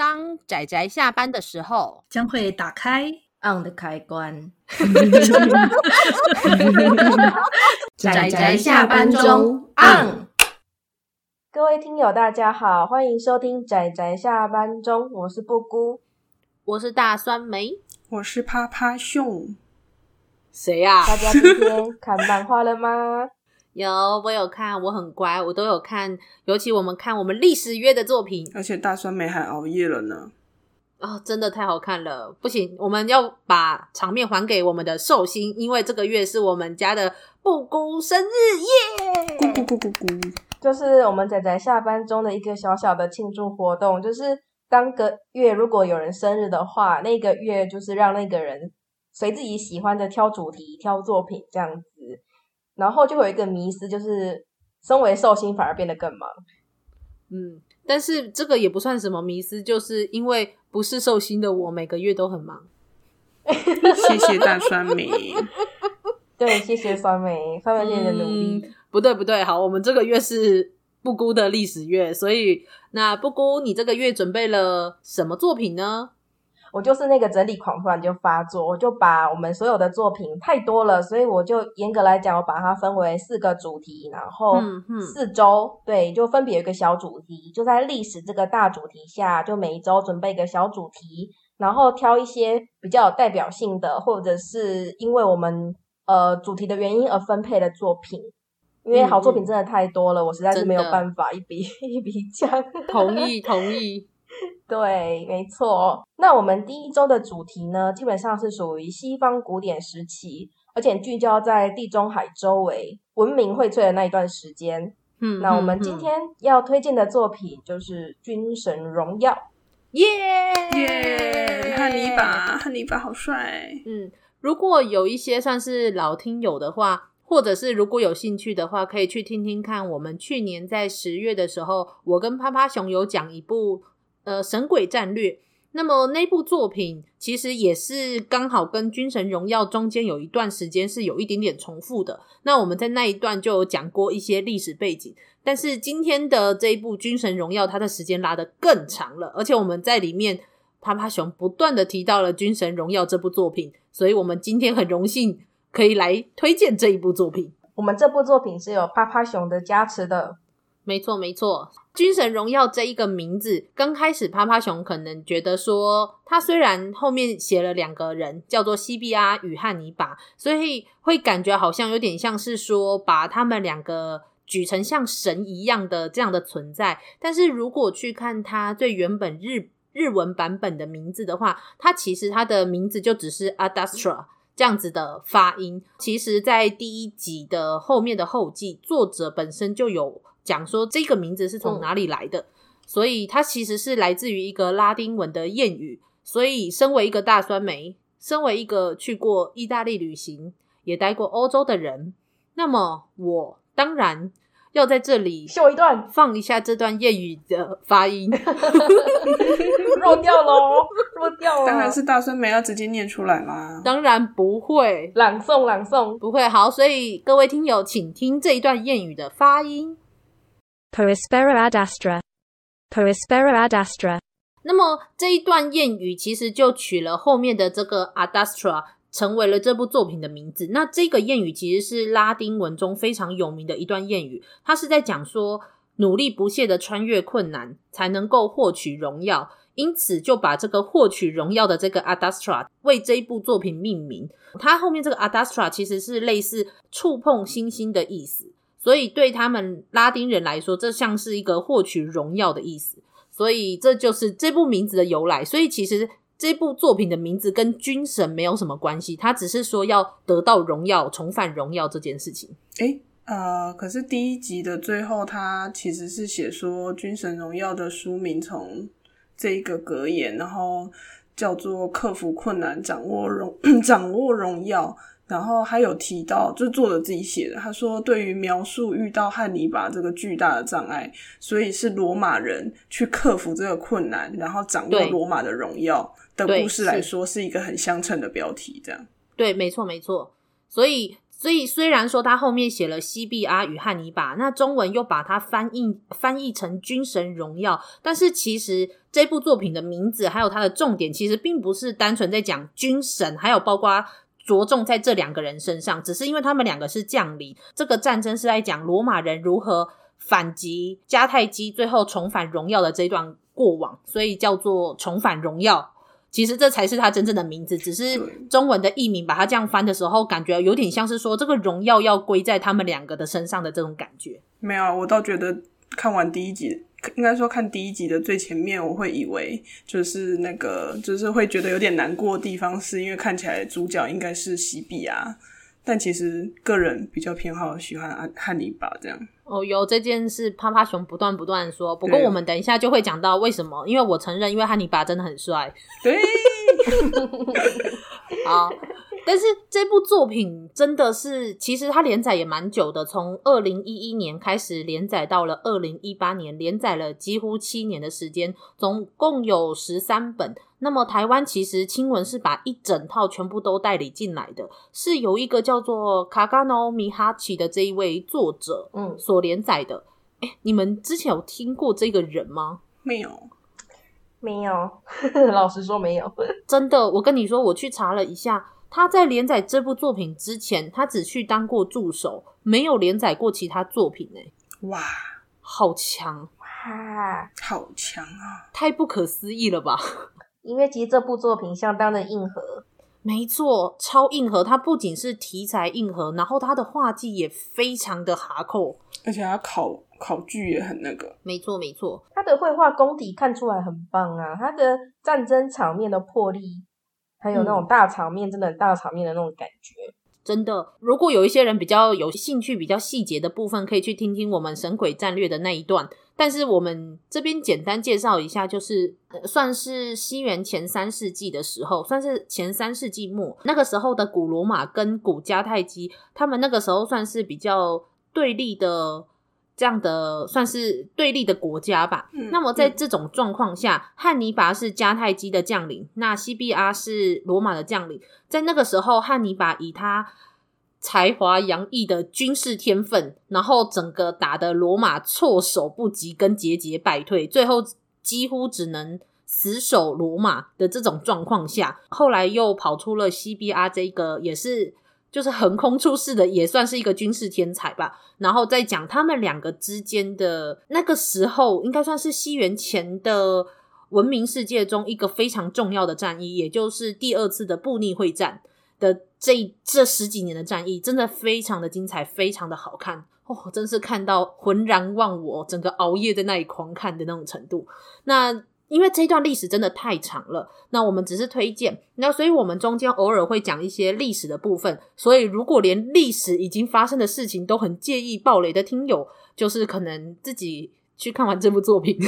当仔仔下班的时候，将会打开 on 的开关。仔仔下班中 on。各位听友，大家好，欢迎收听仔仔下班中，我是布姑，我是大酸梅，我是趴趴熊。谁呀？大家今天看漫画了吗？有，我有看，我很乖，我都有看。尤其我们看我们历史约的作品，而且大酸梅还熬夜了呢。哦，真的太好看了！不行，我们要把场面还给我们的寿星，因为这个月是我们家的布姑生日耶！咕咕咕咕咕，就是我们仔仔下班中的一个小小的庆祝活动，就是当个月如果有人生日的话，那个月就是让那个人随自己喜欢的挑主题、挑作品这样子。然后就会有一个迷思，就是身为寿星反而变得更忙。嗯，但是这个也不算什么迷思，就是因为不是寿星的我，每个月都很忙。谢谢大酸梅。对，谢谢酸梅，酸梅姐的努力。嗯，不对不对，好，我们这个月是布姑的历史月，所以那布姑，你这个月准备了什么作品呢？我就是那个整理狂，突然就发作，我就把我们所有的作品太多了，所以我就严格来讲，我把它分为四个主题，然后四周，对，就分别有一个小主题，就在历史这个大主题下，就每一周准备一个小主题，然后挑一些比较有代表性的，或者是因为我们呃主题的原因而分配的作品，因为好作品真的太多了，嗯、我实在是没有办法一笔 一笔讲。同意，同意。对，没错。那我们第一周的主题呢，基本上是属于西方古典时期，而且聚焦在地中海周围文明荟萃的那一段时间。嗯，那我们今天要推荐的作品就是《军神荣耀》。耶耶，汉尼拔，汉尼拔好帅。嗯，如果有一些算是老听友的话，或者是如果有兴趣的话，可以去听听看。我们去年在十月的时候，我跟趴趴熊有讲一部。呃，神鬼战略。那么那部作品其实也是刚好跟《军神荣耀》中间有一段时间是有一点点重复的。那我们在那一段就有讲过一些历史背景，但是今天的这一部《军神荣耀》，它的时间拉得更长了，而且我们在里面趴趴熊不断的提到了《军神荣耀》这部作品，所以我们今天很荣幸可以来推荐这一部作品。我们这部作品是有趴趴熊的加持的。没错，没错。军神荣耀这一个名字，刚开始趴趴熊可能觉得说，他虽然后面写了两个人，叫做西比阿与汉尼拔，所以会感觉好像有点像是说，把他们两个举成像神一样的这样的存在。但是如果去看他最原本日日文版本的名字的话，他其实他的名字就只是 Adastra 这样子的发音。其实，在第一集的后面的后记，作者本身就有。讲说这个名字是从哪里来的，嗯、所以它其实是来自于一个拉丁文的谚语。所以，身为一个大酸梅，身为一个去过意大利旅行、也待过欧洲的人，那么我当然要在这里秀一段，放一下这段谚语的发音。弱掉喽，弱掉了。当然是大酸梅要直接念出来啦。当然不会朗诵，朗诵不会。好，所以各位听友，请听这一段谚语的发音。Prospero ad astra，Prospero ad astra。那么这一段谚语其实就取了后面的这个 ad astra，成为了这部作品的名字。那这个谚语其实是拉丁文中非常有名的一段谚语，它是在讲说努力不懈的穿越困难才能够获取荣耀，因此就把这个获取荣耀的这个 ad astra 为这一部作品命名。它后面这个 ad astra 其实是类似触碰星星的意思。所以对他们拉丁人来说，这像是一个获取荣耀的意思，所以这就是这部名字的由来。所以其实这部作品的名字跟军神没有什么关系，它只是说要得到荣耀、重返荣耀这件事情。诶，呃，可是第一集的最后，它其实是写说《军神荣耀》的书名从这一个格言，然后叫做“克服困难，掌握荣，掌握荣耀”。然后还有提到，就是作者自己写的，他说，对于描述遇到汉尼拔这个巨大的障碍，所以是罗马人去克服这个困难，然后掌握罗马的荣耀的故事来说，是一个很相称的标题。这样，对，没错，没错。所以所以虽然说他后面写了西碧阿与汉尼拔，那中文又把它翻译翻译成军神荣耀，但是其实这部作品的名字还有它的重点，其实并不是单纯在讲军神，还有包括着重在这两个人身上，只是因为他们两个是将领，这个战争是在讲罗马人如何反击迦太基，最后重返荣耀的这段过往，所以叫做重返荣耀。其实这才是他真正的名字，只是中文的译名把它这样翻的时候，感觉有点像是说这个荣耀要归在他们两个的身上的这种感觉。没有，我倒觉得看完第一集，应该说看第一集的最前面，我会以为就是那个，就是会觉得有点难过的地方，是因为看起来主角应该是西比亚。但其实个人比较偏好喜欢汉汉尼拔这样。哦，有这件事，趴趴熊不断不断说。不过我们等一下就会讲到为什么，因为我承认，因为汉尼拔真的很帅。对。好。但是这部作品真的是，其实它连载也蛮久的，从二零一一年开始连载到了二零一八年，连载了几乎七年的时间，总共有十三本。那么台湾其实青文是把一整套全部都代理进来的，是由一个叫做卡卡诺米哈奇的这一位作者，嗯，所连载的。哎、嗯，你们之前有听过这个人吗？没有，没有，老实说没有。真的，我跟你说，我去查了一下。他在连载这部作品之前，他只去当过助手，没有连载过其他作品诶。哇，好强！哇，好强啊！太不可思议了吧？因为其实这部作品相当的硬核，没错，超硬核。它不仅是题材硬核，然后它的画技也非常的哈扣，而且它考考据也很那个。没错，没错，它的绘画功底看出来很棒啊！它的战争场面的魄力。还有那种大场面，真的很大场面的那种感觉，嗯，真的。如果有一些人比较有兴趣，比较细节的部分，可以去听听我们《神鬼战略》的那一段。但是我们这边简单介绍一下，就是算是西元前三世纪的时候，算是前三世纪末那个时候的古罗马跟古迦太基，他们那个时候算是比较对立的。这样的算是对立的国家吧。嗯、那么在这种状况下，汉尼拔是迦太基的将领，那西碧阿是罗马的将领。在那个时候，汉尼拔以他才华洋溢的军事天分，然后整个打的罗马措手不及，跟节节败退，最后几乎只能死守罗马的这种状况下，后来又跑出了西碧阿这个也是。就是横空出世的，也算是一个军事天才吧。然后再讲他们两个之间的那个时候，应该算是西元前的文明世界中一个非常重要的战役，也就是第二次的布匿会战的这这十几年的战役，真的非常的精彩，非常的好看哦，真是看到浑然忘我，整个熬夜在那里狂看的那种程度。那。因为这段历史真的太长了，那我们只是推荐，那所以我们中间偶尔会讲一些历史的部分。所以如果连历史已经发生的事情都很介意暴雷的听友，就是可能自己去看完这部作品，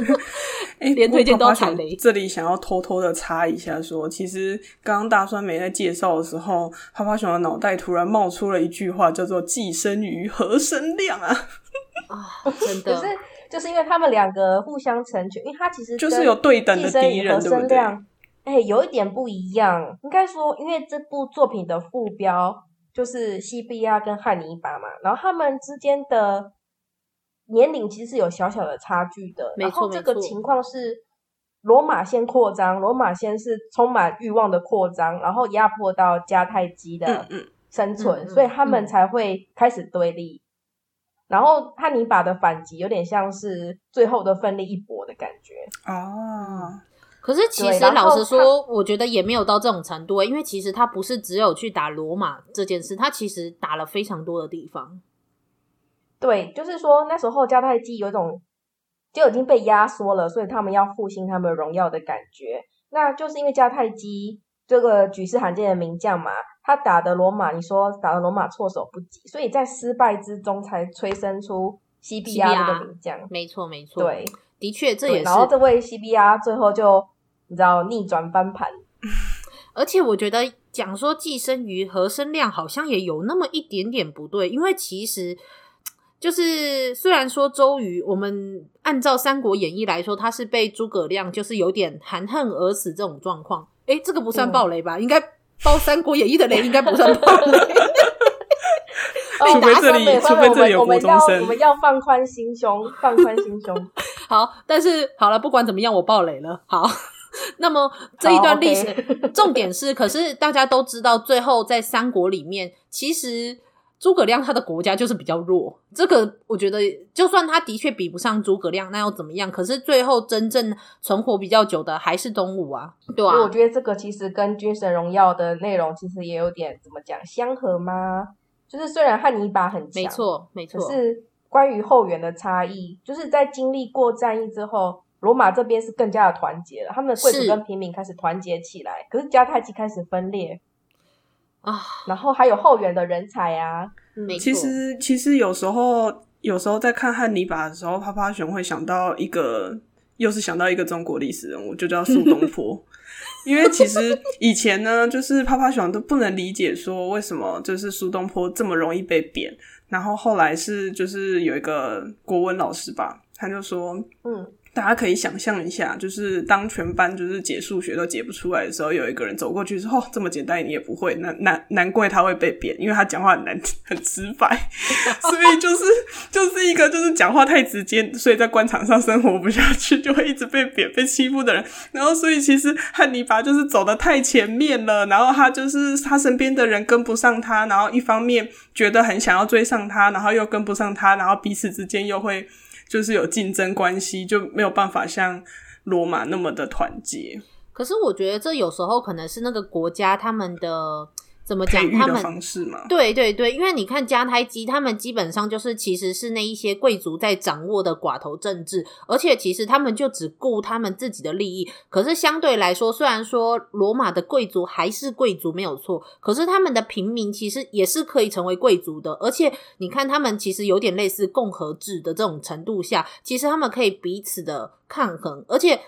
欸、连推荐都要踩雷。这里想要偷偷的插一下说，说其实刚刚大酸梅在介绍的时候，趴趴熊的脑袋突然冒出了一句话，叫做“寄生瑜，何生亮”啊！啊，真的。就是因为他们两个互相成全，因为他其实就是有对等的敌人，对不对？哎、欸，有一点不一样。应该说，因为这部作品的副标就是西比亚跟汉尼拔嘛，然后他们之间的年龄其实是有小小的差距的。没错，然后这个情况是罗马先扩张，罗马先是充满欲望的扩张，然后压迫到迦太基的生存，嗯嗯、所以他们才会开始对立。然后汉尼拔的反击有点像是最后的奋力一搏的感觉哦。可是其实老实说，我觉得也没有到这种程度，因为其实他不是只有去打罗马这件事，他其实打了非常多的地方。对，就是说那时候迦太基有一种就已经被压缩了，所以他们要复兴他们荣耀的感觉。那就是因为迦太基这个举世罕见的名将嘛。他打的罗马，你说打的罗马措手不及，所以在失败之中才催生出 C B R 这个名将。没错，没错，对，的确这也是。然后这位 C B R 最后就你知道逆转翻盘，而且我觉得讲说寄生瑜，何生亮好像也有那么一点点不对，因为其实就是虽然说周瑜，我们按照《三国演义》来说，他是被诸葛亮就是有点含恨而死这种状况，诶这个不算暴雷吧？嗯、应该。包《三国演义》的雷应该不算暴雷，除非这里，除非这里有国中生，我们要放宽心胸，放宽心胸。好，但是好了，不管怎么样，我爆雷了。好，那么这一段历史、okay、重点是，可是大家都知道，最后在三国里面，其实。诸葛亮他的国家就是比较弱，这个我觉得，就算他的确比不上诸葛亮，那又怎么样？可是最后真正存活比较久的还是东吴啊，对啊。我觉得这个其实跟《军神荣耀》的内容其实也有点怎么讲相合吗？就是虽然汉尼拔很强，没错没错，可是关于后援的差异，就是在经历过战役之后，罗马这边是更加的团结了，他们的贵族跟平民开始团结起来，可是迦太基开始分裂。啊，然后还有后援的人才啊。嗯。其实，其实有时候，有时候在看汉尼拔的时候，趴趴熊会想到一个，又是想到一个中国历史人物，就叫苏东坡。因为其实以前呢，就是趴趴熊都不能理解说为什么就是苏东坡这么容易被贬。然后后来是就是有一个国文老师吧，他就说，嗯。大家可以想象一下，就是当全班就是解数学都解不出来的时候，有一个人走过去说：“哦，这么简单你也不会，那难难怪他会被贬，因为他讲话很难很直白，所以就是就是一个就是讲话太直接，所以在官场上生活不下去，就会一直被贬被欺负的人。然后，所以其实汉尼拔就是走得太前面了，然后他就是他身边的人跟不上他，然后一方面觉得很想要追上他，然后又跟不上他，然后彼此之间又会。就是有竞争关系，就没有办法像罗马那么的团结。可是我觉得这有时候可能是那个国家他们的。怎么讲？他们方式嘛？对对对，因为你看加太基，他们基本上就是其实是那一些贵族在掌握的寡头政治，而且其实他们就只顾他们自己的利益。可是相对来说，虽然说罗马的贵族还是贵族没有错，可是他们的平民其实也是可以成为贵族的。而且你看，他们其实有点类似共和制的这种程度下，其实他们可以彼此的抗衡，而且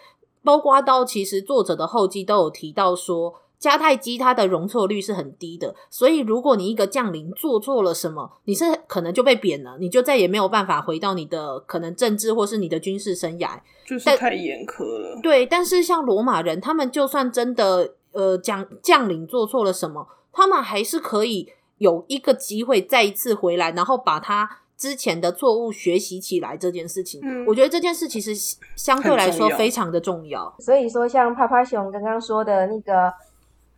包括到其实作者的后记都有提到说。迦太基它的容错率是很低的，所以如果你一个将领做错了什么，你是可能就被贬了，你就再也没有办法回到你的可能政治或是你的军事生涯，就是太严苛了。对，但是像罗马人，他们就算真的呃将将领做错了什么，他们还是可以有一个机会再一次回来，然后把他之前的错误学习起来。这件事情，嗯，我觉得这件事其实相对来说非常的重要。重要。所以说，像趴趴熊刚刚说的那个。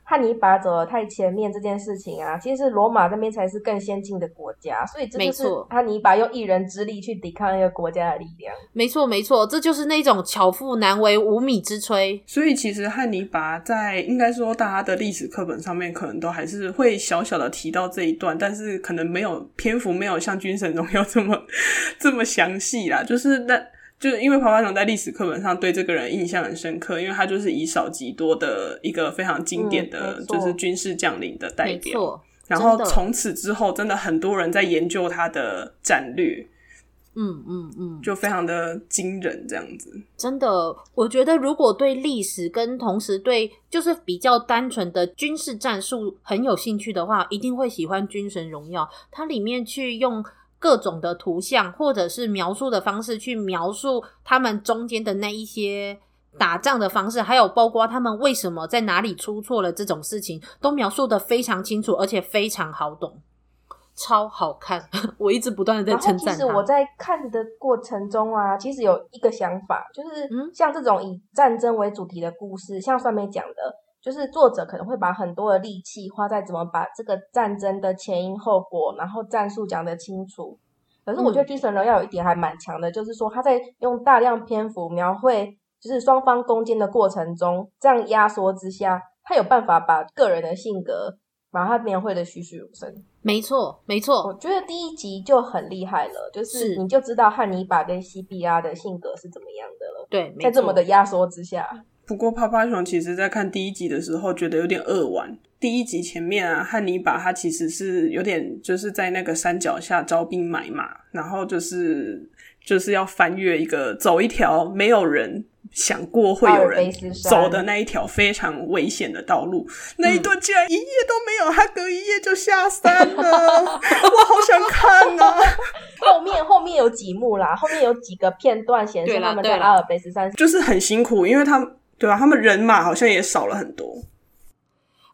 汉尼拔走得太前面这件事情啊，其实罗马那边才是更先进的国家，所以这就是汉尼拔用一人之力去抵抗一个国家的力量。没错，没错，这就是那种巧妇难为无米之炊。所以其实汉尼拔在应该说大家的历史课本上面可能都还是会小小的提到这一段，但是可能没有篇幅没有像《军神荣耀》这么 这么详细啦，就是那。就是因为趴趴熊在历史课本上对这个人印象很深刻，因为他就是以少击多的一个非常经典的就是军事将领的代表。然后从此之后，真的很多人在研究他的战略。嗯嗯嗯，就非常的惊人，这样子。真的，我觉得如果对历史跟同时对就是比较单纯的军事战术很有兴趣的话，一定会喜欢《军神荣耀》。它里面去用。各种的图像或者是描述的方式去描述他们中间的那一些打仗的方式，还有包括他们为什么在哪里出错了这种事情，都描述的非常清楚，而且非常好懂，超好看。我一直不断的在称赞。其实我在看的过程中啊，其实有一个想法，就是像这种以战争为主题的故事，像酸梅讲的。就是作者可能会把很多的力气花在怎么把这个战争的前因后果，然后战术讲得清楚。可是我觉得《军神荣耀》有一点还蛮强的，嗯，就是说他在用大量篇幅描绘，就是双方攻坚的过程中，这样压缩之下，他有办法把个人的性格把它描绘的栩栩如生。没错，没错。我觉得第一集就很厉害了，就是你就知道汉尼拔跟西庇阿的性格是怎么样的了。对，在这么的压缩之下。不过，趴趴熊其实在看第一集的时候，觉得有点扼腕。第一集前面啊，汉尼拔他其实是有点就是在那个山脚下招兵买马，然后就是就是要翻越一个走一条没有人想过会有人走的那一条非常危险的道路。那一段竟然一夜都没有，他隔一夜就下山了，我好想看啊！后面后面有几幕啦，后面有几个片段显示他们在阿尔卑斯山，就是很辛苦，因为他们。对啊，他们人马好像也少了很多。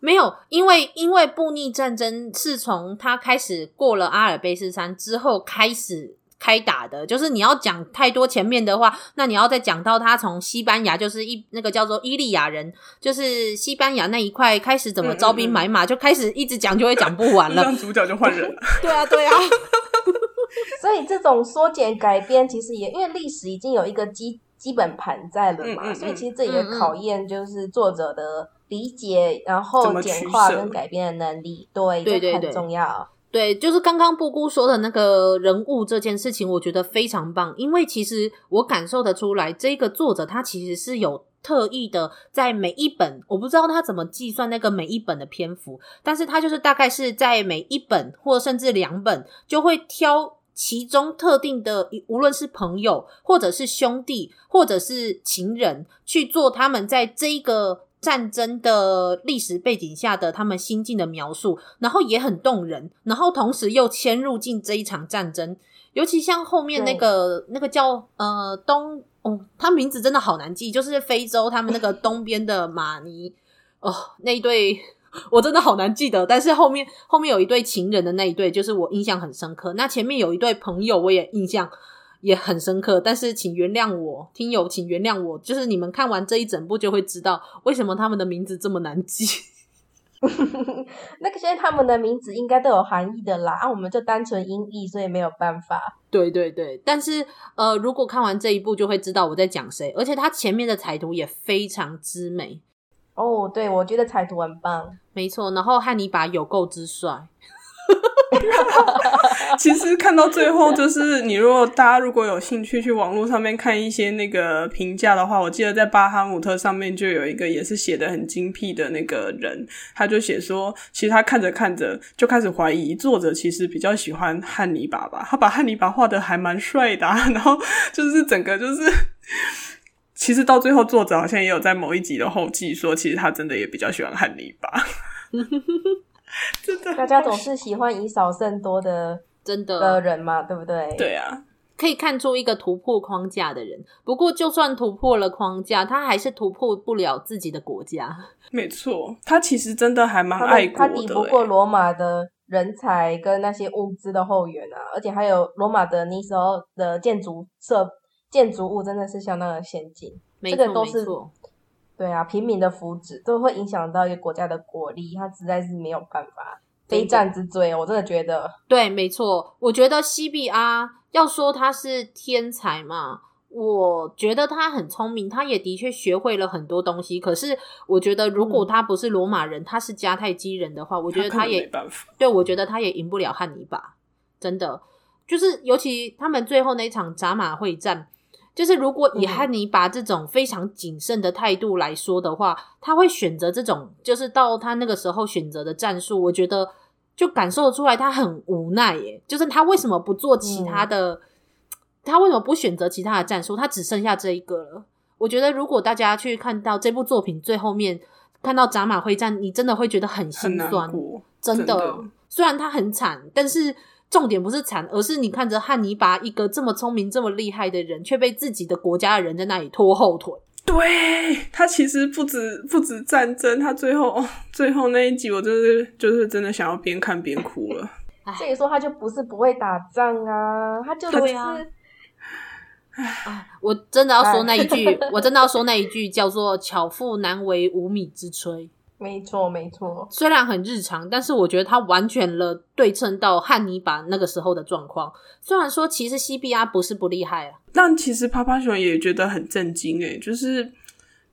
没有，因为因为布匿战争是从他开始过了阿尔卑斯山之后开始开打的，就是你要讲太多前面的话，那你要再讲到他从西班牙，就是一那个叫做伊利亚人，就是西班牙那一块开始怎么招兵买马，嗯嗯嗯就开始一直讲就会讲不完了，主角就换人了。对啊，对啊。所以这种缩减改编，其实也因为历史已经有一个基基本盘在了嘛，嗯嗯嗯所以其实这也考验就是作者的理解，然后简化跟改变的能力，对，对对对，很重要。对，就是刚刚布姑说的那个人物这件事情，我觉得非常棒，因为其实我感受得出来，这个作者他其实是有特意的在每一本，我不知道他怎么计算那个每一本的篇幅，但是他就是大概是在每一本或甚至两本就会挑其中特定的，无论是朋友或者是兄弟或者是情人去做他们在这一个。战争的历史背景下的他们心境的描述，然后也很动人，然后同时又迁入进这一场战争，尤其像后面那个那个叫呃东哦，他名字真的好难记，就是非洲他们那个 东边的马尼哦那一对，我真的好难记得，但是后面后面有一对情人的那一对，就是我印象很深刻。那前面有一对朋友，我也印象。也很深刻，但是请原谅我，听友，请原谅我，就是你们看完这一整部就会知道为什么他们的名字这么难记。那个现在他们的名字应该都有含义的啦，啊，我们就单纯音译，所以没有办法。对对对，但是呃，如果看完这一部就会知道我在讲谁，而且他前面的彩图也非常之美。哦，对，我觉得彩图很棒，没错。然后汉尼拔有够之帅。其实看到最后，就是你如果大家如果有兴趣去网络上面看一些那个评价的话，我记得在巴哈姆特上面就有一个也是写的很精辟的那个人，他就写说，其实他看着看着就开始怀疑作者其实比较喜欢汉尼拔吧，他把汉尼拔画的还蛮帅的啊，然后就是整个就是，其实到最后作者好像也有在某一集的后记说，其实他真的也比较喜欢汉尼拔。真的，大家总是喜欢以少胜多的真的的人嘛，对不对？对啊，可以看出一个突破框架的人。不过，就算突破了框架，他还是突破不了自己的国家。没错，他其实真的还蛮爱国的。他抵不过罗马的人才跟那些物资的后援啊，而且还有罗马的那时候的建筑设建筑物真的是相当的先进。没错，这个都是。对啊，平民的福祉都会影响到一个国家的国力，他实在是没有办法，非战之罪，我真的觉得。对，没错，我觉得西比阿要说他是天才嘛，我觉得他很聪明，他也的确学会了很多东西。可是，我觉得如果他不是罗马人，嗯、他是迦太基人的话，我觉得他也他没办法。对，我觉得他也赢不了汉尼拔，真的。就是尤其他们最后那一场扎马会战。就是如果以汉尼拔这种非常谨慎的态度来说的话，嗯、他会选择这种，就是到他那个时候选择的战术，我觉得就感受出来他很无奈耶。就是他为什么不做其他的？嗯、他为什么不选择其他的战术？他只剩下这一个了。我觉得如果大家去看到这部作品最后面，看到扎马会战，你真的会觉得很心酸。真的虽然他很惨，但是。重点不是惨，而是你看着汉尼拔一个这么聪明、这么厉害的人，却被自己的国家的人在那里拖后腿。对，他其实不止不止战争，他最后 最后那一集，我就是就是真的想要边看边哭了。所以说，他就不是不会打仗啊，他就是。对啊。唉，我真的要说那一句，我真的要说那一句，叫做“巧妇难为无米之炊”。没错，没错。虽然很日常，但是我觉得它完全了对称到汉尼拔那个时候的状况。虽然说其实 C B R 不是不厉害啊，但其实趴趴熊也觉得很震惊诶，就是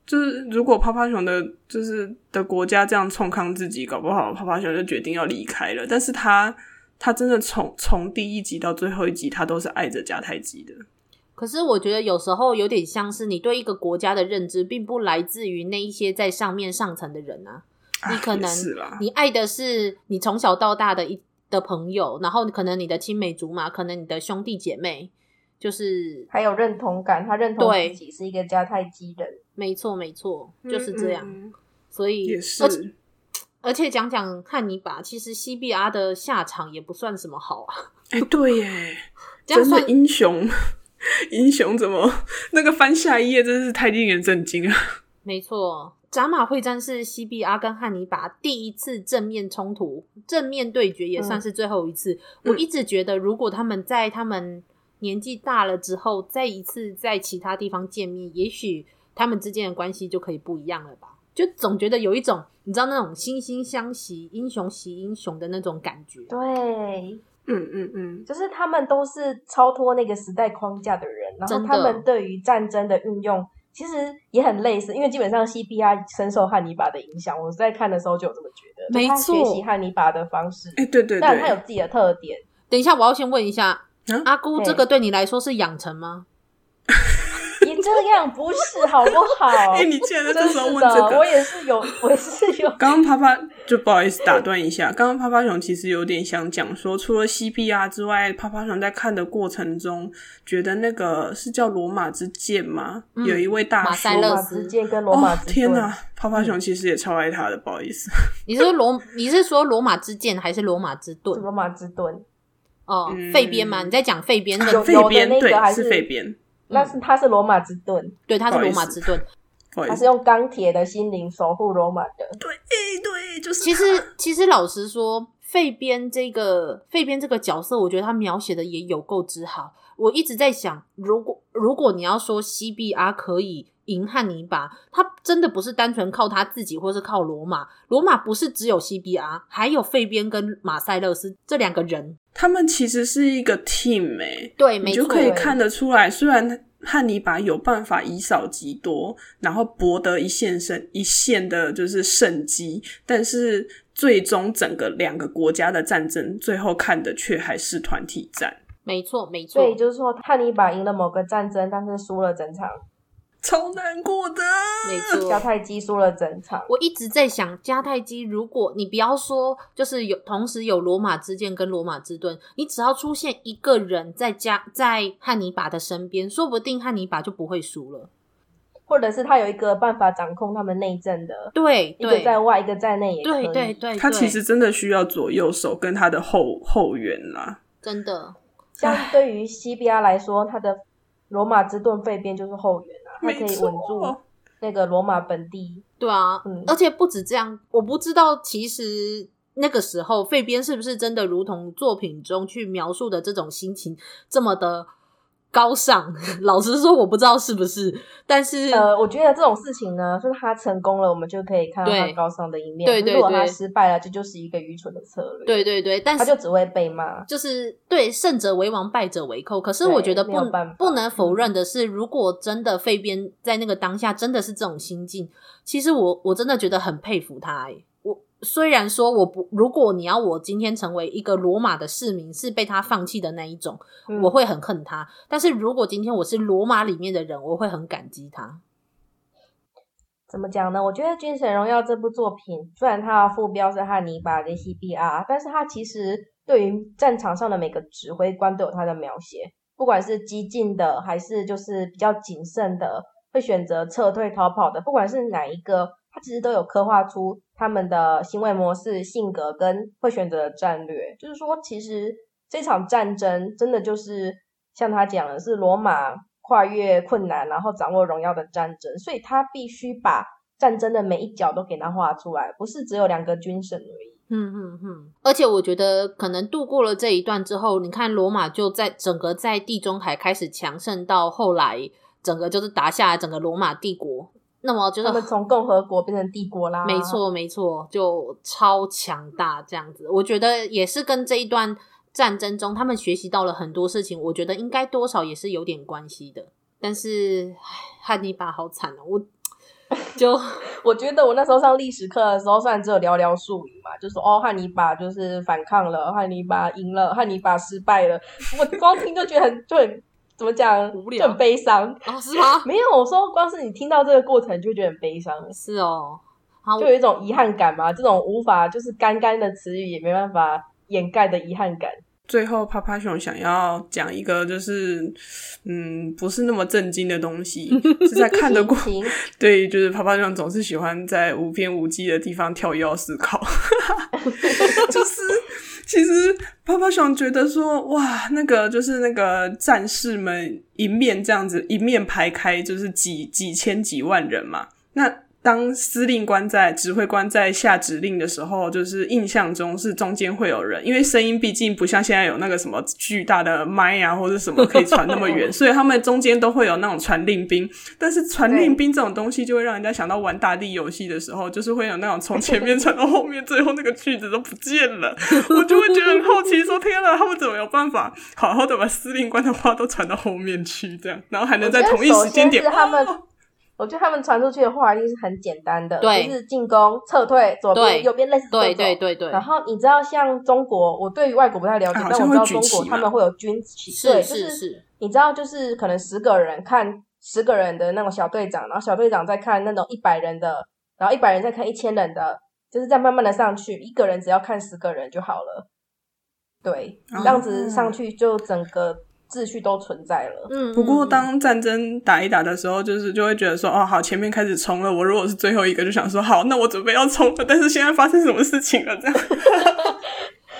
就是如果趴趴熊的，就是的国家这样冲康自己，搞不好趴趴熊就决定要离开了。但是他他真的从从第一集到最后一集，他都是爱着迦太基的。可是我觉得有时候有点像是你对一个国家的认知，并不来自于那一些在上面上层的人啊。你可能你爱的是你从小到大的一的朋友，然后可能你的青梅竹马，可能你的兄弟姐妹，就是还有认同感，他认同自己是一个迦太基人。没错，没错，就是这样。嗯嗯，所以也是，而且，讲讲汉尼拔，其实 CBR 的下场也不算什么好啊。哎，对耶，这样算英雄。英雄怎么 那个翻下一页真是太令人震惊了。没错，扎马会战是西比阿跟汉尼拔第一次正面冲突，正面对决也算是最后一次。嗯、我一直觉得，如果他们在他们年纪大了之后，再一次在其他地方见面，也许他们之间的关系就可以不一样了吧？就总觉得有一种，你知道那种惺惺相惜、英雄惜英雄的那种感觉。对。嗯嗯嗯，就是他们都是超脱那个时代框架的人，然后他们对于战争的运用其实也很类似，因为基本上 C B R 深受汉尼拔的影响，我在看的时候就有这么觉得，没错，他学习汉尼拔的方式，哎，对对对，但他有自己的特点。等一下，我要先问一下，啊、阿姑，这个对你来说是养成吗？你这样不是好不好？哎、欸，你竟然在这时候问这个，我也是有，我也是有。刚刚啪啪就不好意思打断一下，刚刚啪啪熊其实有点想讲说，除了 CPR 之外，啪啪熊在看的过程中，觉得那个是叫罗马之剑吗？嗯、有一位大叔，马塞勒斯剑跟罗马之、哦、天哪，啪啪熊其实也超爱他的，不好意思。你是说罗？你是说罗马之剑还是罗马之盾？罗马之盾。哦，费边吗？你在讲废边那个费边？对，是废边。那是他是罗马之盾，对，他是罗马之盾，他是用钢铁的心灵守护罗马的。对，哎，对，就是。其实，其实老实说，费边这个费边这个角色，我觉得他描写的也有够之好。我一直在想，如果如果你要说西比阿可以赢汉尼拔，他真的不是单纯靠他自己，或是靠罗马。罗马不是只有 CBR，，还有费边跟马塞勒斯这两个人。他们其实是一个 team 哎、欸，对，你就可以看得出来。虽然汉尼拔有办法以少击多，然后博得一线胜一线的就是胜机，但是最终整个两个国家的战争，最后看的却还是团体战。没错，没错。所以就是说，汉尼拔赢了某个战争，但是输了整场。超难过的，没错，迦太基输了整场。我一直在想，迦太基，如果你不要说，就是有同时有罗马之剑跟罗马之盾，你只要出现一个人在加在汉尼拔的身边，说不定汉尼拔就不会输了。或者是他有一个办法掌控他们内政的，对，一个在外，一个在内也可以。对对对，他其实真的需要左右手跟他的后后援啦。真的，像对于西比亚来说，他的罗马之盾费边就是后援。他可以稳住那个罗马本地，对啊，嗯，而且不止这样，我不知道其实那个时候费边是不是真的如同作品中去描述的这种心情这么的。高尚，老实说，我不知道是不是，但是呃，我觉得这种事情呢，就是他成功了，我们就可以看到他高尚的一面；对对对，如果他失败了，这就，是一个愚蠢的策略。对对对，但是他就只会被骂。就是对，胜者为王，败者为寇。可是我觉得不不能否认的是，如果真的费边在那个当下真的是这种心境，其实我我真的觉得很佩服他，欸。虽然说我不，如果你要我今天成为一个罗马的市民，是被他放弃的那一种，嗯，我会很恨他。但是如果今天我是罗马里面的人，我会很感激他。怎么讲呢？我觉得《军神荣耀》这部作品，虽然它的副标是汉尼拔跟 CBR，，但是它其实对于战场上的每个指挥官都有他的描写，不管是激进的，还是就是比较谨慎的，会选择撤退逃跑的，不管是哪一个。他其实都有刻画出他们的行为模式、性格跟会选择的战略。就是说，其实这场战争真的就是像他讲的，是罗马跨越困难，然后掌握荣耀的战争。所以他必须把战争的每一角都给他画出来，不是只有两个军神而已。嗯嗯嗯。而且我觉得，可能度过了这一段之后，你看罗马就在整个在地中海开始强盛，到后来整个就是打下来整个罗马帝国。那么就是他们从共和国变成帝国啦，没错没错，就超强大这样子。我觉得也是跟这一段战争中他们学习到了很多事情，我觉得应该多少也是有点关系的。但是汉尼拔好惨哦，我 就我觉得我那时候上历史课的时候，虽然只有寥寥数语嘛，就说哦汉尼拔就是反抗了，汉尼拔赢了，汉尼拔失败了，我光听就觉得很就很。怎么讲？无聊，就很悲伤哦？是吗？没有，我说光是你听到这个过程，就会觉得很悲伤。是哦，就有一种遗憾感嘛。这种无法就是干干的词语也没办法掩盖的遗憾感。最后，趴趴熊想要讲一个，就是嗯，不是那么震惊的东西，是在看得过。对，就是趴趴熊总是喜欢在无边无际的地方跳跃思考，就是。其实，啪啪熊觉得说，哇，那个就是那个战士们一面这样子一面排开，就是几几千几万人嘛。那。当司令官在指挥官在下指令的时候，就是印象中是中间会有人，因为声音毕竟不像现在有那个什么巨大的麦啊，或者什么可以传那么远，所以他们中间都会有那种传令兵。但是传令兵这种东西，就会让人家想到玩大地游戏的时候，就是会有那种从前面传到后面，最后那个句子都不见了，我就会觉得很好奇，说天呐，他们怎么有办法好好的把司令官的话都传到后面去，这样，然后还能在同一时间点。我觉得他们传出去的话一定是很简单的，就是进攻、撤退、左边、右边，类似这种。对对对对。然后你知道，像中国，我对于外国不太了解，但我知道中国他们会有军旗。对，就是你知道，就是可能十个人看十个人的那种小队长，然后小队长再看那种一百人的，然后一百人再看一千人的，就是再慢慢的上去，一个人只要看十个人就好了。对，这样子上去就整个。秩序都存在了。嗯，不过当战争打一打的时候，就是就会觉得说，哦，好，前面开始冲了。我如果是最后一个，就想说，好，那我准备要冲了。但是现在发生什么事情了？这样。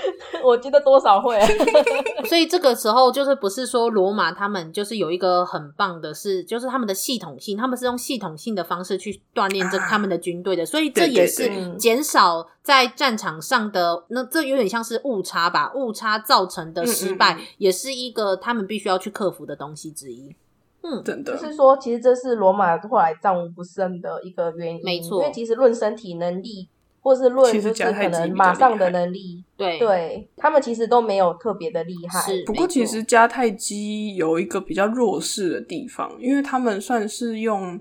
我觉得多少会，所以这个时候就是不是说罗马他们就是有一个很棒的是，就是他们的系统性，他们是用系统性的方式去锻炼这他们的军队的，所以这也是减少在战场上的那这有点像是误差吧，误差造成的失败，也是一个他们必须要去克服的东西之一。嗯，真的，就是说，其实这是罗马后来战无不胜的一个原因，没错，因为其实论身体能力。或是论就是可能马上的能力，对对，他们其实都没有特别的厉害。不过其实迦太基有一个比较弱势的地方，因为他们算是用，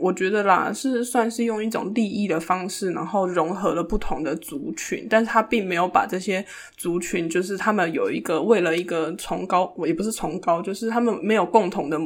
我觉得啦，是算是用一种利益的方式，然后融合了不同的族群，但是他并没有把这些族群，就是他们有一个为了一个崇高，也不是崇高，就是他们没有共同的，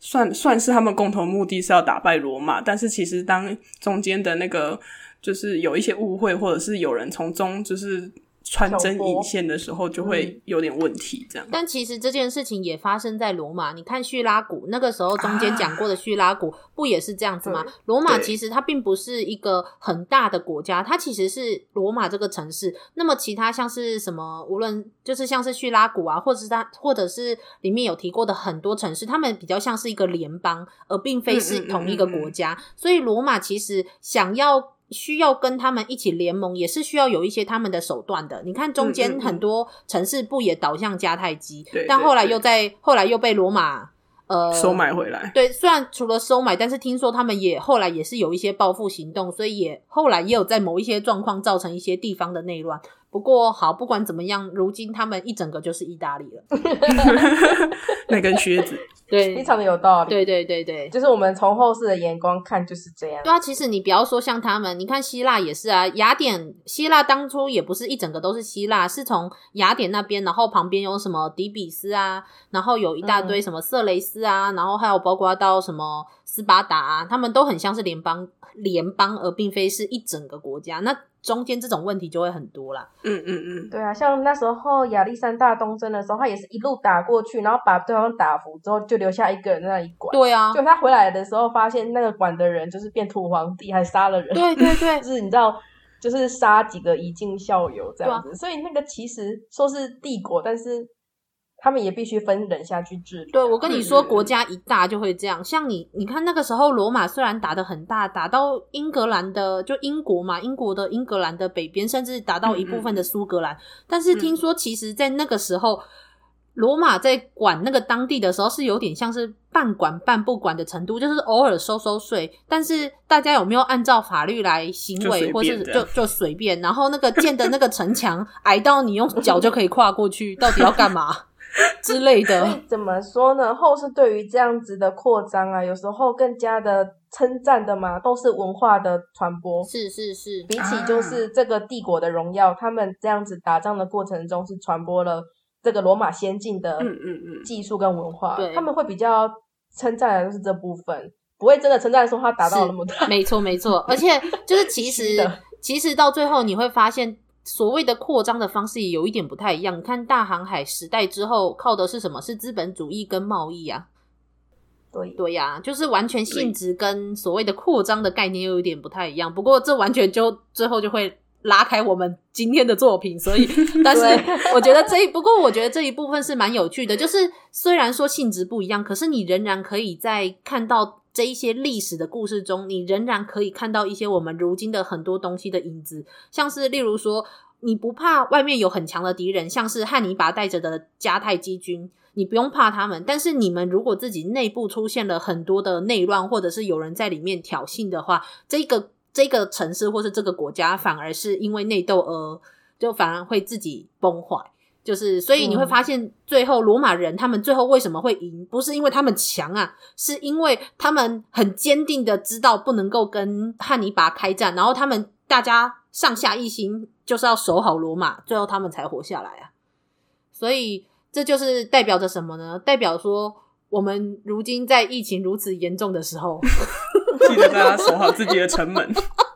算算是他们共同目的是要打败罗马，但是其实当中间的那个。就是有一些误会，或者是有人从中就是穿针引线的时候，就会有点问题。这样，但其实这件事情也发生在罗马。你看叙拉古那个时候中间讲过的叙拉古，不也是这样子吗？罗马其实它并不是一个很大的国家，它其实是罗马这个城市。那么其他像是什么，无论就是像是叙拉古啊，或者是它，或者是里面有提过的很多城市，他们比较像是一个联邦，而并非是同一个国家。嗯嗯嗯嗯。所以罗马其实想要。需要跟他们一起联盟，也是需要有一些他们的手段的。你看中间很多城市不也倒向迦太基，嗯嗯嗯，但后来又在后来又被罗马呃收买回来。对，虽然除了收买，但是听说他们也后来也是有一些报复行动，所以也后来也有在某一些状况造成一些地方的内乱。不过好，不管怎么样，如今他们一整个就是意大利了，那根靴子。对，非常的有道理。对对对对，就是我们从后世的眼光看就是这样。对啊，其实你不要说像他们，你看希腊也是啊，雅典希腊当初也不是一整个都是希腊，是从雅典那边，然后旁边有什么底比斯啊，然后有一大堆什么色雷斯啊，嗯、然后还有包括到什么斯巴达啊，他们都很像是联邦联邦，而并非是一整个国家。那中间这种问题就会很多啦。嗯嗯嗯，对啊，像那时候亚历山大东征的时候，他也是一路打过去，然后把对方打服之后，就留下一个人在那里管。对啊，就他回来的时候，发现那个管的人就是变土皇帝，还杀了人。对对对，就是你知道，就是杀几个以儆效尤这样子。啊、所以那个其实说是帝国，但是。他们也必须分人下去治理。对，我跟你说，国家一大就会这样。像你，你看那个时候，罗马虽然打的很大，打到英格兰的，就英国嘛，英国的英格兰的北边，甚至打到一部分的苏格兰。但是听说，其实，在那个时候，罗马在管那个当地的时候，是有点像是半管半不管的程度，就是偶尔收收税。但是大家有没有按照法律来行为，或是就就随便？然后那个建的那个城墙 矮到你用脚就可以跨过去，到底要干嘛？之类的，怎么说呢？后世对于这样子的扩张啊，有时候更加的称赞的嘛，都是文化的传播。是是是，比起就是这个帝国的荣耀，啊、他们这样子打仗的过程中是传播了这个罗马先进的嗯嗯嗯技术跟文化。对，他们会比较称赞的就是这部分，不会真的称赞说他达到那么大。没错没错，而且就是其实的其实到最后你会发现。所谓的扩张的方式也有一点不太一样。看大航海时代之后，靠的是什么？是资本主义跟贸易啊。对对呀、啊，就是完全性质跟所谓的扩张的概念又有点不太一样。不过这完全就最后就会拉开我们今天的作品。所以，但是我觉得这一不过我觉得这一部分是蛮有趣的。就是虽然说性质不一样，可是你仍然可以在看到这一些历史的故事中，你仍然可以看到一些我们如今的很多东西的影子，像是例如说，你不怕外面有很强的敌人，像是汉尼拔带着的迦太基军，你不用怕他们。但是你们如果自己内部出现了很多的内乱，或者是有人在里面挑衅的话，这个这个城市或是这个国家反而是因为内斗而就反而会自己崩坏。就是，所以你会发现，最后罗马人他们最后为什么会赢？不是因为他们强啊，是因为他们很坚定的知道不能够跟汉尼拔开战，然后他们大家上下一心，就是要守好罗马，最后他们才活下来啊。所以这就是代表着什么呢？代表说，我们如今在疫情如此严重的时候，记得大家守好自己的城门。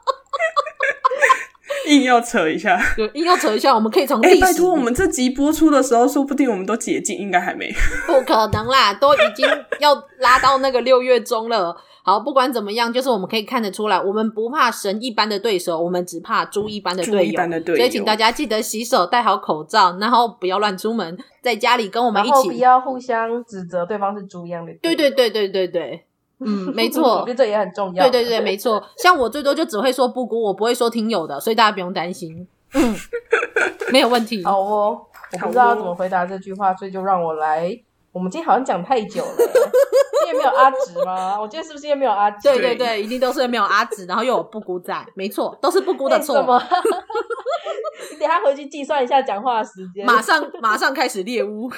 硬要扯一下，对，硬要扯一下，我们可以从哎、欸，拜托，我们这集播出的时候，说不定我们都解禁，应该还没。不可能啦，都已经要拉到那个六月中了。好，不管怎么样，就是我们可以看得出来，我们不怕神一般的对手，我们只怕猪一般的队友。猪一般的队友。所以，请大家记得洗手，戴好口罩，然后不要乱出门，在家里跟我们一起，不要互相指责对方是猪一样的。对对对对对对。嗯，没错，我觉得这也很重要。对对对，没错。像我最多就只会说布谷，我不会说听友的，所以大家不用担心。嗯，没有问题。好哦，我不知道要怎么回答这句话，所以就让我来。我们今天好像讲太久了，今天没有阿直吗？我今天是不是因为没有阿直？对对对，一定都是因为没有阿直，然后又有布谷在，没错，都是布谷的错。欸、你等下回去计算一下讲话的时间，马上马上开始猎巫。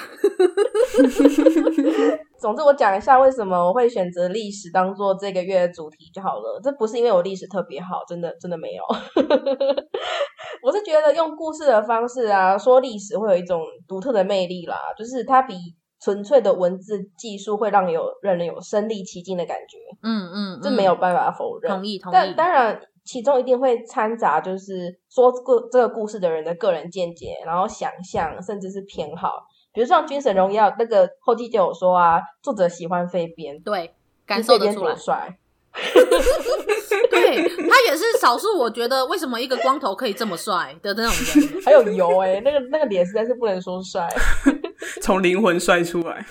总之，我讲一下为什么我会选择历史当做这个月的主题就好了。这不是因为我历史特别好，真的真的没有。我是觉得用故事的方式啊，说历史会有一种独特的魅力啦，就是它比。纯粹的文字技术会让有让人有身临其境的感觉，嗯嗯，这没有办法否认。同意同意。但当然，其中一定会掺杂就是说故这个故事的人的个人见解，然后想象，甚至是偏好。比如像《军神荣耀》那个后记就有说啊，作者喜欢飞边，对，感受得出来。帅。对，他也是少数，我觉得为什么一个光头可以这么帅的那种人，还有油哎、欸，那个那个脸实在是不能说帅，从灵魂摔出来，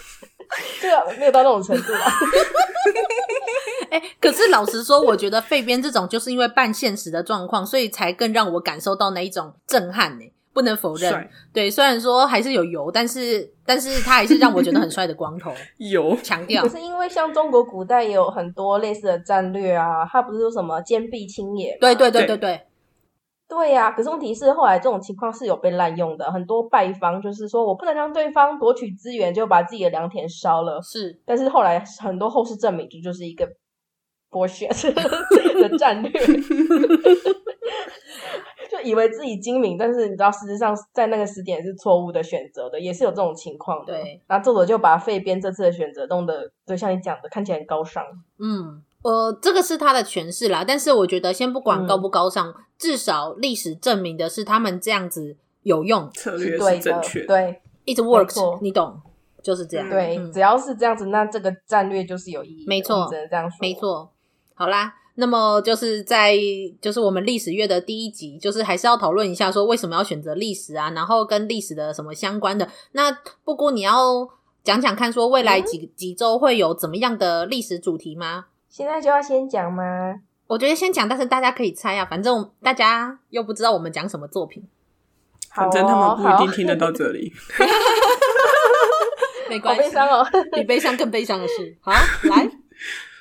这个没有到那种程度啊。哎、欸，可是老实说，我觉得废编这种就是因为半现实的状况，所以才更让我感受到那一种震撼呢、欸。不能否认，帅对，虽然说还是有油，但是但是他还是让我觉得很帅的光头。油强调，可是因为像中国古代也有很多类似的战略啊，他不是说什么坚壁清野？对对对对对，对呀、啊。可是问题是后来这种情况是有被滥用的，很多败方就是说我不能让对方夺取资源，就把自己的良田烧了。是，但是后来很多后世证明，这就是一个剥削 的战略。就以为自己精明，但是你知道，事实上在那个时点是错误的选择的，也是有这种情况的。对，然后作者就把废编这次的选择弄得，就像你讲的，看起来很高尚。嗯，呃，这个是他的诠释啦，但是我觉得先不管高不高尚，嗯、至少历史证明的是他们这样子有用，策略是正确，对，it works，你懂，就是这样。对，嗯、只要是这样子，那这个战略就是有意义。没错，只能这样说。没错，好啦。那么就是在就是我们历史月的第一集，就是还是要讨论一下说为什么要选择历史啊，然后跟历史的什么相关的。那布谷你要讲讲看，说未来几几周会有怎么样的历史主题吗？现在就要先讲吗？我觉得先讲，但是大家可以猜啊，反正大家又不知道我们讲什么作品，反正他们不一定听得到这里。没关系，悲伤哦，比悲伤更悲伤的事。好，来。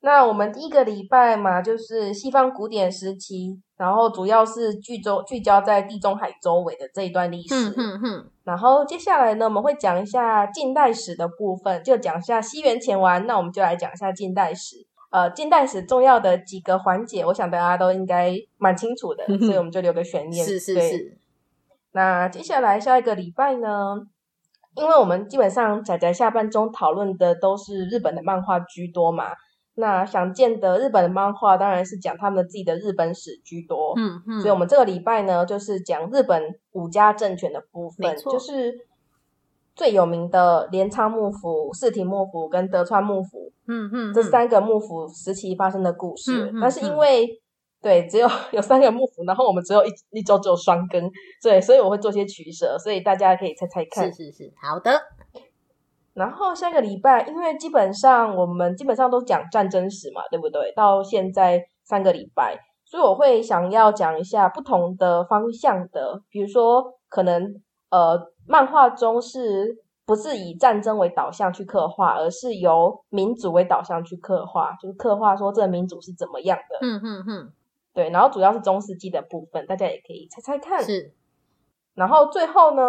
那我们第一个礼拜嘛，就是西方古典时期，然后主要是聚焦聚焦在地中海周围的这一段历史。嗯嗯。然后接下来呢，我们会讲一下近代史的部分，就讲一下西元前完。那我们就来讲一下近代史。呃，近代史重要的几个环节，我想大家都应该蛮清楚的，所以我们就留个悬念。是是是。那接下来下一个礼拜呢，因为我们基本上仔仔下半钟讨论的都是日本的漫画居多嘛。那想见的日本的漫画当然是讲他们自己的日本史居多，嗯嗯，所以我们这个礼拜呢，就是讲日本五家政权的部分，就是最有名的镰仓幕府、四町幕府跟德川幕府，嗯嗯，这三个幕府时期发生的故事。嗯，但是因为对只有 有三个幕府，然后我们只有一一周只有双更，对，所以我会做些取舍，所以大家可以猜猜看。是是是，好的。然后下个礼拜，因为基本上我们基本上都讲战争史嘛，对不对？到现在三个礼拜，所以我会想要讲一下不同的方向的，比如说可能呃，漫画中是不是以战争为导向去刻画，而是由民主为导向去刻画，就是刻画说这个民主是怎么样的。嗯嗯嗯，对。然后主要是中世纪的部分，大家也可以猜猜看。是。然后最后呢？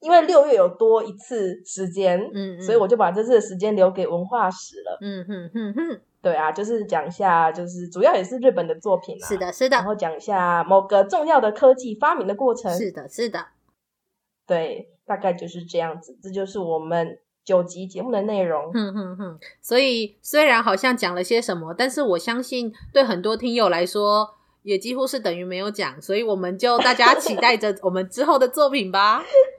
因为六月有多一次时间，嗯，嗯，所以我就把这次的时间留给文化史了，嗯哼哼哼，对啊，就是讲一下，就是主要也是日本的作品啊，是的，是的，然后讲一下某个重要的科技发明的过程，是的，是的，对，大概就是这样子，这就是我们九集节目的内容，嗯哼哼，所以虽然好像讲了些什么，但是我相信对很多听友来说。也几乎是等于没有讲，所以我们就大家期待着我们之后的作品吧。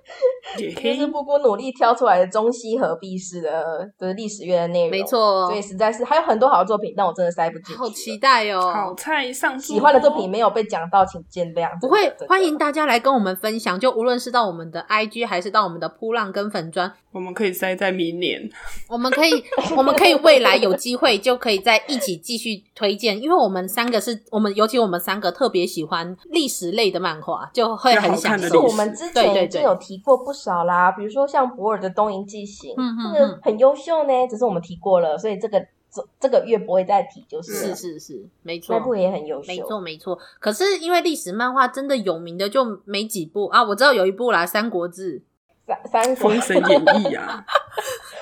也是布谷努力挑出来的中西合璧式的，就是历史月的内容，没错。所以实在是还有很多好的作品，但我真的塞不进去。好期待哦！好菜上桌，喜欢的作品没有被讲到，请见谅。不会，欢迎大家来跟我们分享，就无论是到我们的 IG，还是到我们的扑浪跟粉砖，我们可以塞在明年。我们可以，我们可以未来有机会就可以再一起继续推荐，因为我们三个是我们，尤其我们三个特别喜欢历史类的漫画，就会很享受。是我们之前已经有提过不少啦。啊，比如说像博尔的《东瀛纪行》，嗯嗯，这个很优秀呢，只是我们提过了，所以这个这这个月不会再提，就是是是是，没错，那部也很优秀，没错没错。可是因为历史漫画真的有名的就没几部啊，我知道有一部啦，《三国志》三三国封神演义啊，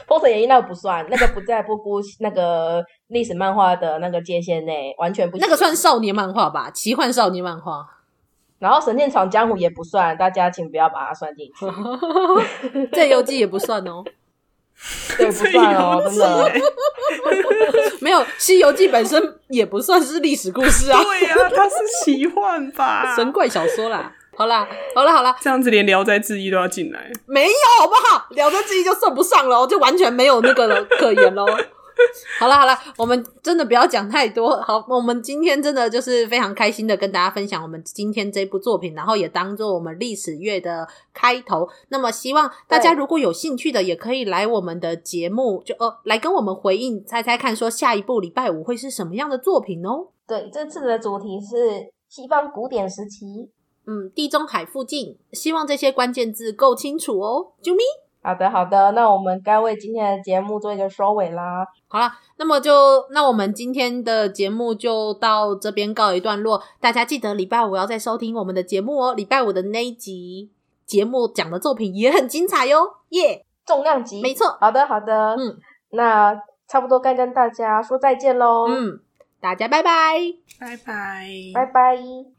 封神演义 那个不算，那个不在不顾那个历史漫画的那个界限内，完全不行。那个算少年漫画吧，奇幻少年漫画。然后《神剑闯江湖》也不算，大家请不要把它算进去。《这游记》也不算哦，对，不算哦，真的。没有，《西游记》本身也不算是历史故事啊。对呀、啊，它是奇幻吧？神怪小说啦。好啦，好啦，好啦，这样子连《聊斋志异》都要进来？没有，好不好？《聊斋志异》就算不上了，就完全没有那个了可言喽。好了好了，我们真的不要讲太多。好，我们今天真的就是非常开心的跟大家分享我们今天这部作品，然后也当做我们历史月的开头。那么希望大家如果有兴趣的，也可以来我们的节目，就呃来跟我们回应，猜猜看，说下一部礼拜五会是什么样的作品哦？对，这次的主题是西方古典时期，嗯，地中海附近。希望这些关键字够清楚哦，啾咪。好的，好的，那我们该为今天的节目做一个收尾啦。好了，那么就那我们今天的节目就到这边告一段落。大家记得礼拜五要再收听我们的节目哦。礼拜五的那一集节目讲的作品也很精彩哟，耶，重量级，没错。好的，好的，嗯，那差不多该跟大家说再见喽。嗯，大家拜拜，拜拜，拜拜。